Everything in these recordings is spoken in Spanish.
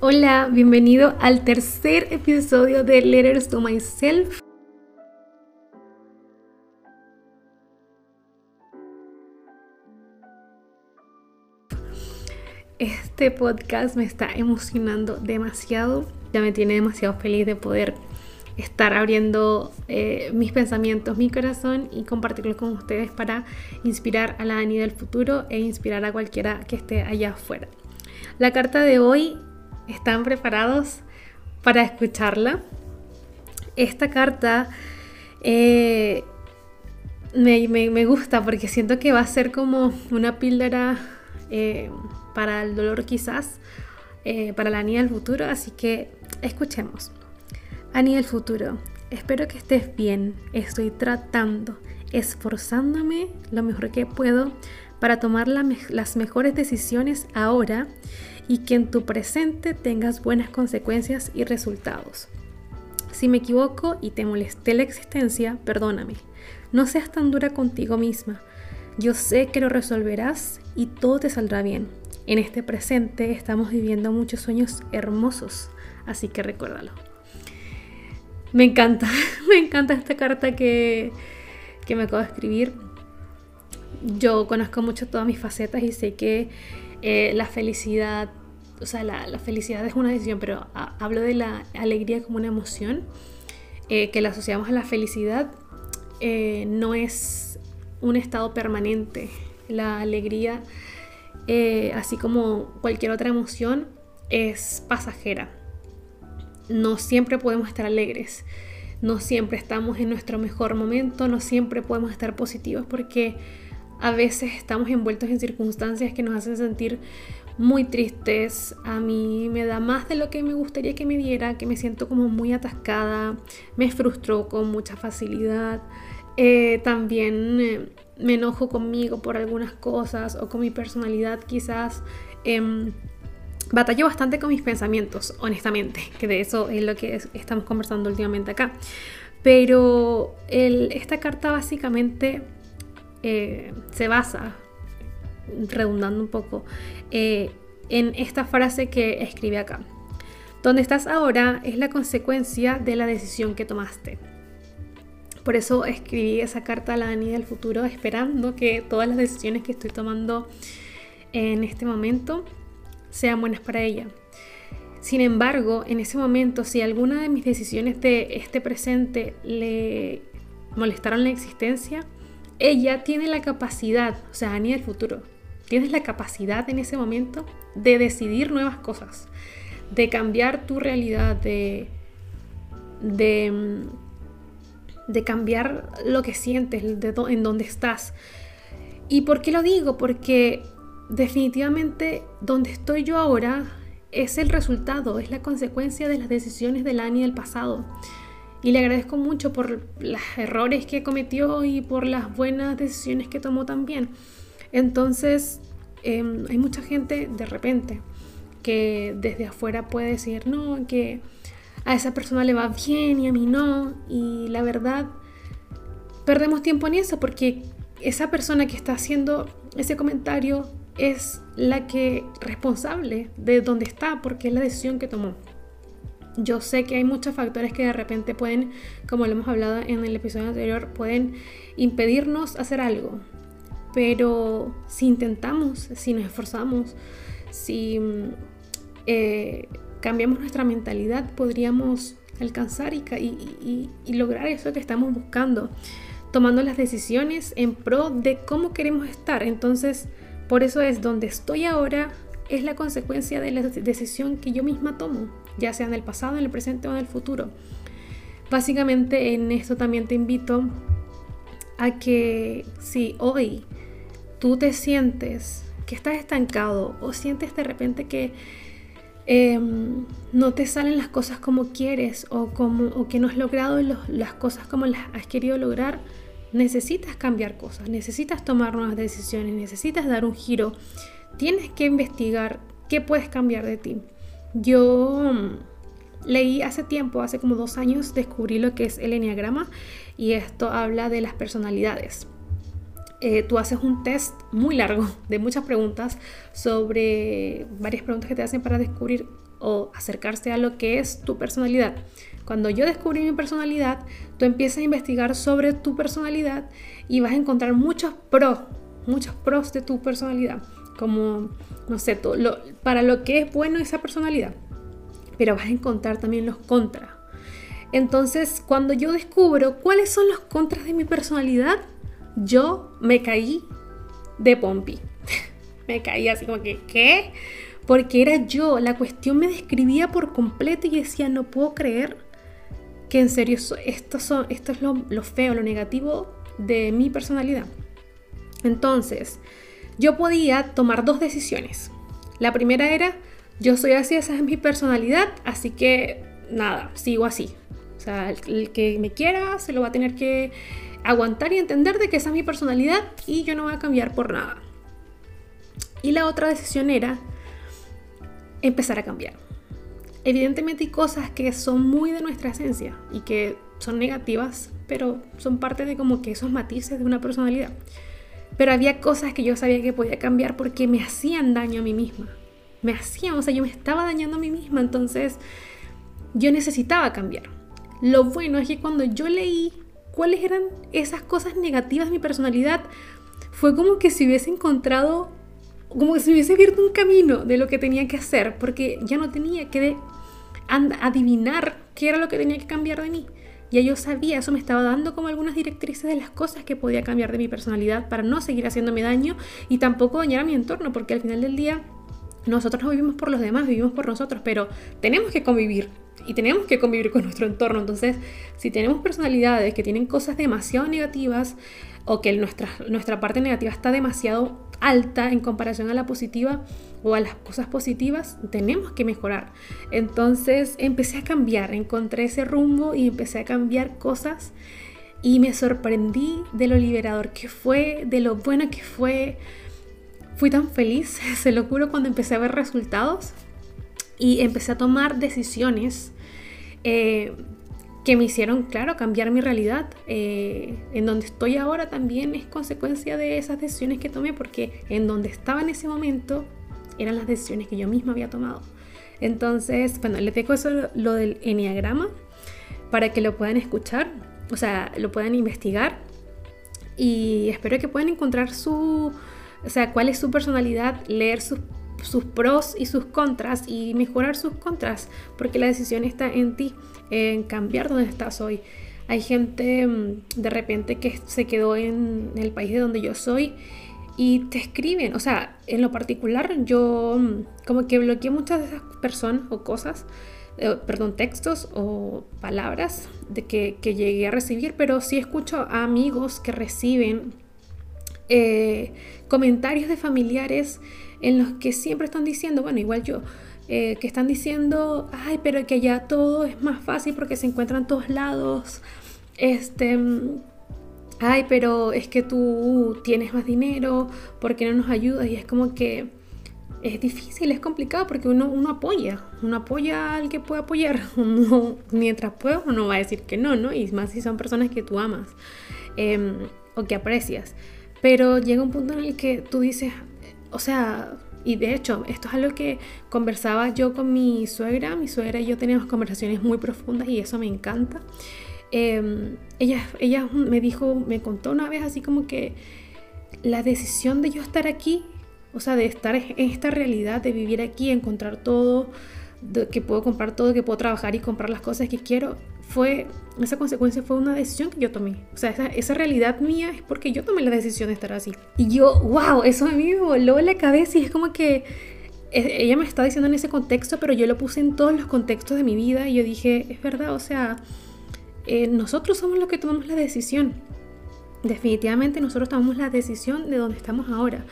Hola, bienvenido al tercer episodio de Letters to Myself. Este podcast me está emocionando demasiado, ya me tiene demasiado feliz de poder estar abriendo eh, mis pensamientos, mi corazón y compartirlo con ustedes para inspirar a la Ani del futuro e inspirar a cualquiera que esté allá afuera. La carta de hoy ¿Están preparados para escucharla? Esta carta eh, me, gusta porque siento que va a ser como una píldora eh, para el dolor quizás, eh, para la niña del futuro, así que escuchemos. Ani del futuro, espero que estés bien, estoy tratando, esforzándome lo mejor que puedo para tomar las mejores decisiones ahora y que en tu presente tengas buenas consecuencias y resultados. Si me equivoco y te molesté la existencia, perdóname. No seas tan dura contigo misma. Yo sé que lo resolverás y todo te saldrá bien. En este presente estamos viviendo muchos sueños hermosos, así que recuérdalo. Me encanta, me encanta esta carta que, que me acabo de escribir. Yo conozco mucho todas mis facetas y sé que eh, la felicidad, o sea, la, felicidad es una decisión, pero hablo de la alegría como una emoción, eh, que la asociamos a la felicidad, eh, no es un estado permanente. La alegría, así como cualquier otra emoción, es pasajera. No siempre podemos estar alegres, no siempre estamos en nuestro mejor momento, no siempre podemos estar positivos porque a veces estamos envueltos en circunstancias que nos hacen sentir muy tristes. A mí me da más de lo que me gustaría que me diera, que me siento como muy atascada, me frustro con mucha facilidad. Eh, también eh, me enojo conmigo por algunas cosas o con mi personalidad quizás. Eh, batallo bastante con mis pensamientos, honestamente, que de eso es lo que estamos conversando últimamente acá. Pero esta carta básicamente se basa, redundando un poco, eh, en esta frase que escribe acá. Donde estás ahora es la consecuencia de la decisión que tomaste. Por eso escribí esa carta a la Dani del futuro, esperando que todas las decisiones que estoy tomando en este momento sean buenas para ella. Sin embargo, en ese momento, si alguna de mis decisiones de este presente le molestaron la existencia, ella tiene la capacidad, o sea, Ani del futuro, tienes la capacidad en ese momento de decidir nuevas cosas, de cambiar tu realidad, de, de, de cambiar lo que sientes, en dónde estás. ¿Y por qué lo digo? Porque definitivamente donde estoy yo ahora es el resultado, es la consecuencia de las decisiones del Ani del pasado y le agradezco mucho por los errores que cometió y por las buenas decisiones que tomó también. Entonces, em, hay mucha gente de repente que desde afuera puede decir, no, que a esa persona le va bien y a mí no. Y la verdad, perdemos tiempo en eso porque esa persona que está haciendo ese comentario es la que responsable de dónde está porque es la decisión que tomó. Yo sé que hay muchos factores que de repente pueden, como lo hemos hablado en el episodio anterior, pueden impedirnos hacer algo. Pero si intentamos, si nos esforzamos, si eh, cambiamos nuestra mentalidad, podríamos alcanzar y lograr eso que estamos buscando, tomando las decisiones en pro de cómo queremos estar. Entonces, por eso es donde estoy ahora, es la consecuencia de la decisión que yo misma tomo ya sea en el pasado, en el presente o en el futuro. Básicamente en esto también te invito a que si hoy tú te sientes que estás estancado o sientes de repente que em, no te salen las cosas como quieres o, como, o que no has logrado las cosas como las has querido lograr, necesitas cambiar cosas, necesitas tomar nuevas decisiones, necesitas dar un giro, tienes que investigar qué puedes cambiar de ti. Yo mm, leí hace tiempo, hace como dos años, descubrí lo que es el enneagrama y esto habla de las personalidades. Eh, tú haces un test muy largo de muchas preguntas sobre varias preguntas que te hacen para descubrir o acercarse a lo que es tu personalidad. Cuando yo descubrí mi personalidad, tú empiezas a investigar sobre tu personalidad y vas a encontrar muchos pros, muchos pros de tu personalidad, como, no sé, para lo que es bueno esa personalidad, pero vas a encontrar también los contras. Entonces, cuando yo descubro cuáles son los contras de mi personalidad, yo me caí de pompi. me caí así como que, ¿qué? Porque era yo, la cuestión me describía por completo y decía, no puedo creer que en serio esto, son, es lo feo, lo negativo de mi personalidad. Entonces, yo podía tomar dos decisiones. La primera era, yo soy así, esa es mi personalidad, así que nada, sigo así. O sea, el, que me quiera se lo va a tener que aguantar y entender de que esa es mi personalidad y yo no voy a cambiar por nada. Y la otra decisión era empezar a cambiar. Evidentemente hay cosas que son muy de nuestra esencia y que son negativas, pero son parte de como que esos matices de una personalidad. Pero había cosas que yo sabía que podía cambiar porque me hacían daño a mí misma. Me hacían, o sea, yo me estaba dañando a mí misma, entonces yo necesitaba cambiar. Lo bueno es que cuando yo leí cuáles eran esas cosas negativas de mi personalidad, fue como que si hubiese encontrado, como si hubiese abierto un camino de lo que tenía que hacer, porque ya no tenía que adivinar qué era lo que tenía que cambiar de mí. Ya yo sabía, eso me estaba dando como algunas directrices de las cosas que podía cambiar de mi personalidad para no seguir haciéndome daño y tampoco dañar a mi entorno, porque al final del día nosotros no vivimos por los demás, vivimos por nosotros, pero tenemos que convivir y tenemos que convivir con nuestro entorno. Entonces, si tenemos personalidades que tienen cosas demasiado negativas o que nuestra, nuestra parte negativa está demasiado alta en comparación a la positiva o a las cosas positivas, tenemos que mejorar. Entonces empecé a cambiar, encontré ese rumbo y empecé a cambiar cosas y me sorprendí de lo liberador que fue, de lo bueno que fue. Fui tan feliz, se lo juro, cuando empecé a ver resultados y empecé a tomar decisiones eh, que me hicieron, claro, cambiar mi realidad. Eh, en donde estoy ahora también es consecuencia de esas decisiones que tomé, porque en donde estaba en ese momento eran las decisiones que yo misma había tomado. Entonces, bueno, les dejo eso lo del enneagrama para que lo puedan escuchar, o sea, lo puedan investigar y espero que puedan encontrar su, o sea, cuál es su personalidad, leer sus sus pros y sus contras y mejorar sus contras, porque la decisión está en ti, en cambiar donde estás hoy. Hay gente mm, de repente que se quedó en el país de donde yo soy y te escriben, o sea, en lo particular yo mm, como que bloqueé muchas de esas personas o cosas, eh, perdón, textos o palabras de que, que, llegué a recibir, pero sí escucho a amigos que reciben eh, comentarios de familiares en los que siempre están diciendo, bueno, igual yo, eh, que están diciendo, ay, pero que ya todo es más fácil porque se encuentran todos lados, este, ay, pero es que tú tienes más dinero, ¿por qué no nos ayudas? Y es como que es difícil, es complicado porque uno, uno apoya, uno apoya al que puede apoyar, mientras pueda uno va a decir que no, ¿no? Y más si son personas que tú amas em, o que aprecias. Pero llega un punto en el que tú dices, o sea, y de hecho, esto es algo que conversaba yo con mi suegra. Mi suegra y yo teníamos conversaciones muy profundas y eso me encanta. Em, ella, ella me dijo, me contó una vez así como que la decisión de yo estar aquí, o sea, de estar en esta realidad, de vivir aquí, encontrar todo, que puedo comprar todo, que puedo trabajar y comprar las cosas que quiero, fue, esa consecuencia fue una decisión que yo tomé. O sea, esa, esa, realidad mía es porque yo tomé la decisión de estar así. Y yo, wow, eso a mí me voló la cabeza y es como que eh, ella me está diciendo en ese contexto, pero yo lo puse en todos los contextos de mi vida y yo dije, es verdad, o sea, eh, nosotros somos los que tomamos la decisión. Definitivamente nosotros tomamos la decisión de donde estamos ahora.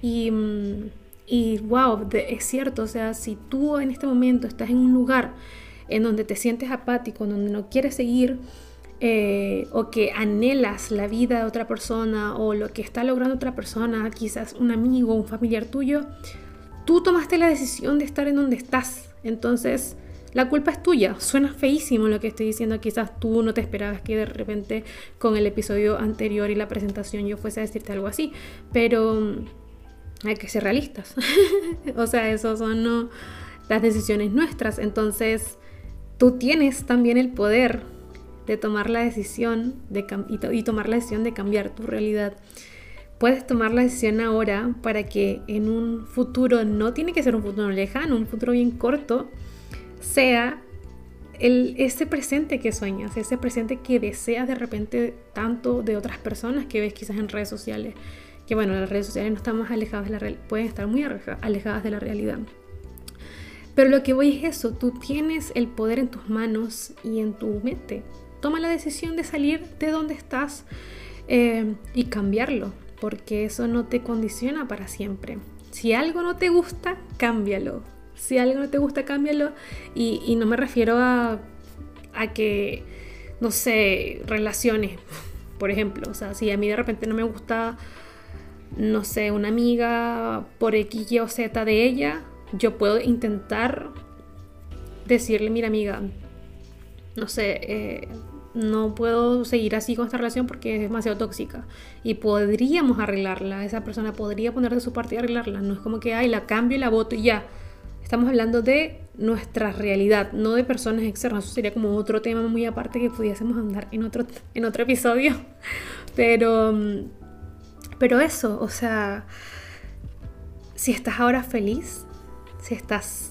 Y, mm, y wow, es cierto, o sea, si tú en este momento estás en un lugar en donde te sientes apático, en donde no quieres seguir eh, o que anhelas la vida de otra persona o lo que está logrando otra persona, quizás un amigo, un familiar tuyo, tú tomaste la decisión de estar en donde estás. Entonces, la culpa es tuya. Suena feísimo lo que estoy diciendo. Quizás tú no te esperabas que de repente con el episodio anterior y la presentación yo fuese a decirte algo así. Pero mm, hay que ser realistas. o sea, eso son no las decisiones nuestras. Entonces, tú tienes también el poder de tomar la decisión de y, tomar la decisión de cambiar tu realidad. Puedes tomar la decisión ahora para que en un futuro, no tiene que ser un futuro lejano, un futuro bien corto, sea el, ese presente que sueñas, ese presente que deseas de repente tanto de otras personas que ves quizás en redes sociales. Que bueno, las redes sociales no están más alejadas de la realidad, pueden estar muy alejadas de la realidad. Pero lo que voy es eso, tú tienes el poder en tus manos y en tu mente. Toma la decisión de salir de donde estás eh, y cambiarlo, porque eso no te condiciona para siempre. Si algo no te gusta, cámbialo. Si algo no te gusta, cámbialo. Y, no me refiero a, a que, no sé, relaciones, por ejemplo. O sea, si a mí de repente no me gusta, no sé, una amiga por X, Y o Z de ella, yo puedo intentar decirle, mira amiga, no sé, eh, no puedo seguir así con esta relación porque es demasiado tóxica. Y podríamos arreglarla, esa persona podría poner de su parte y arreglarla. No es como que, ay, la cambio y la voto y ya. Estamos hablando de nuestra realidad, no de personas externas. Eso sería como otro tema muy aparte que pudiésemos andar en otro, en otro episodio. Pero, pero eso, o sea, si estás ahora feliz, si estás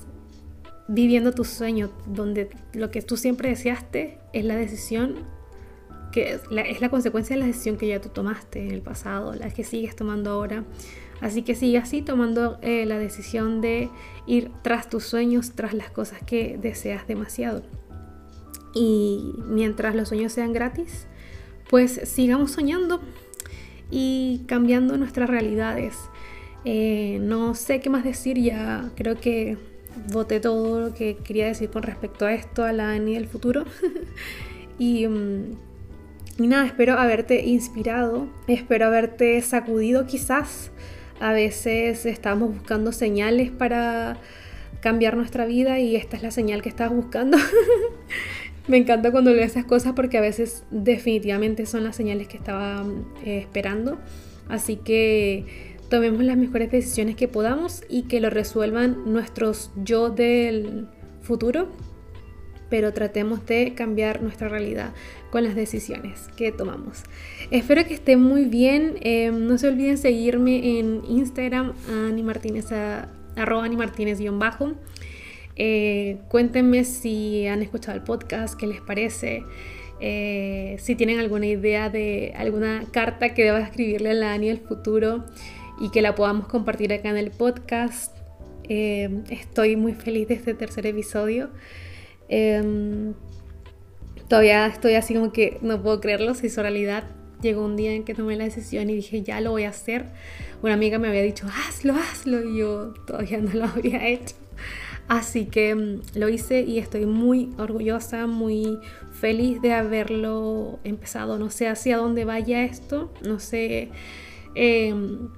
viviendo tu sueño, donde lo que tú siempre deseaste es la decisión que es la, es la, consecuencia de la decisión que ya tú tomaste en el pasado, la que sigues tomando ahora. Así que sigue así tomando eh, la decisión de ir tras tus sueños, tras las cosas que deseas demasiado. Y mientras los sueños sean gratis, pues sigamos soñando y cambiando nuestras realidades. Eh, no sé qué más decir, ya creo que voté todo lo que quería decir con respecto a esto, a la Ani del futuro. mm, y nada, espero haberte inspirado, espero haberte sacudido quizás. A veces estamos buscando señales para cambiar nuestra vida y esta es la señal que estás buscando. Me encanta cuando leo esas cosas porque a veces definitivamente son las señales que estaba eh, esperando. Así que tomemos las mejores decisiones que podamos y que lo resuelvan nuestros yo del futuro, pero tratemos de cambiar nuestra realidad con las decisiones que tomamos. Espero que estén muy bien. Em, no se olviden seguirme en Instagram, Ani Martínez, arroba Ani bajo. Eh, cuéntenme si han escuchado el podcast, qué les parece. Eh, si tienen alguna idea de alguna carta que deba escribirle a la Ani del futuro y que la podamos compartir acá en el podcast. Eh, estoy muy feliz de este tercer episodio. Em, todavía estoy así como que no puedo creerlo, se hizo realidad. Llegó un día en que tomé la decisión y dije, ya lo voy a hacer. Una amiga me había dicho, hazlo, hazlo, y yo todavía no lo había hecho. Así que em, lo hice y estoy muy orgullosa, muy feliz de haberlo empezado. No sé hacia dónde vaya esto, no sé em,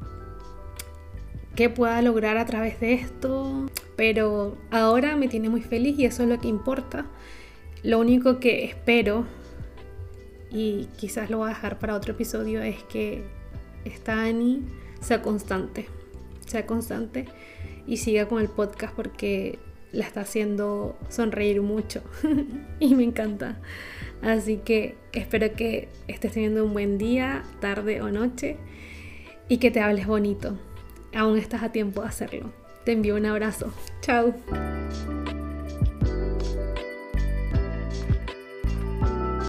qué pueda lograr a través de esto, pero ahora me tiene muy feliz y eso es lo que importa. Lo único que espero, y quizás lo voy a dejar para otro episodio, es que esta Ani sea constante, sea constante y siga con el podcast porque la está haciendo sonreír mucho y me encanta. Así que espero que estés teniendo un buen día, tarde o noche y que te hables bonito aún estás a tiempo de hacerlo. Te envío un abrazo. Chao.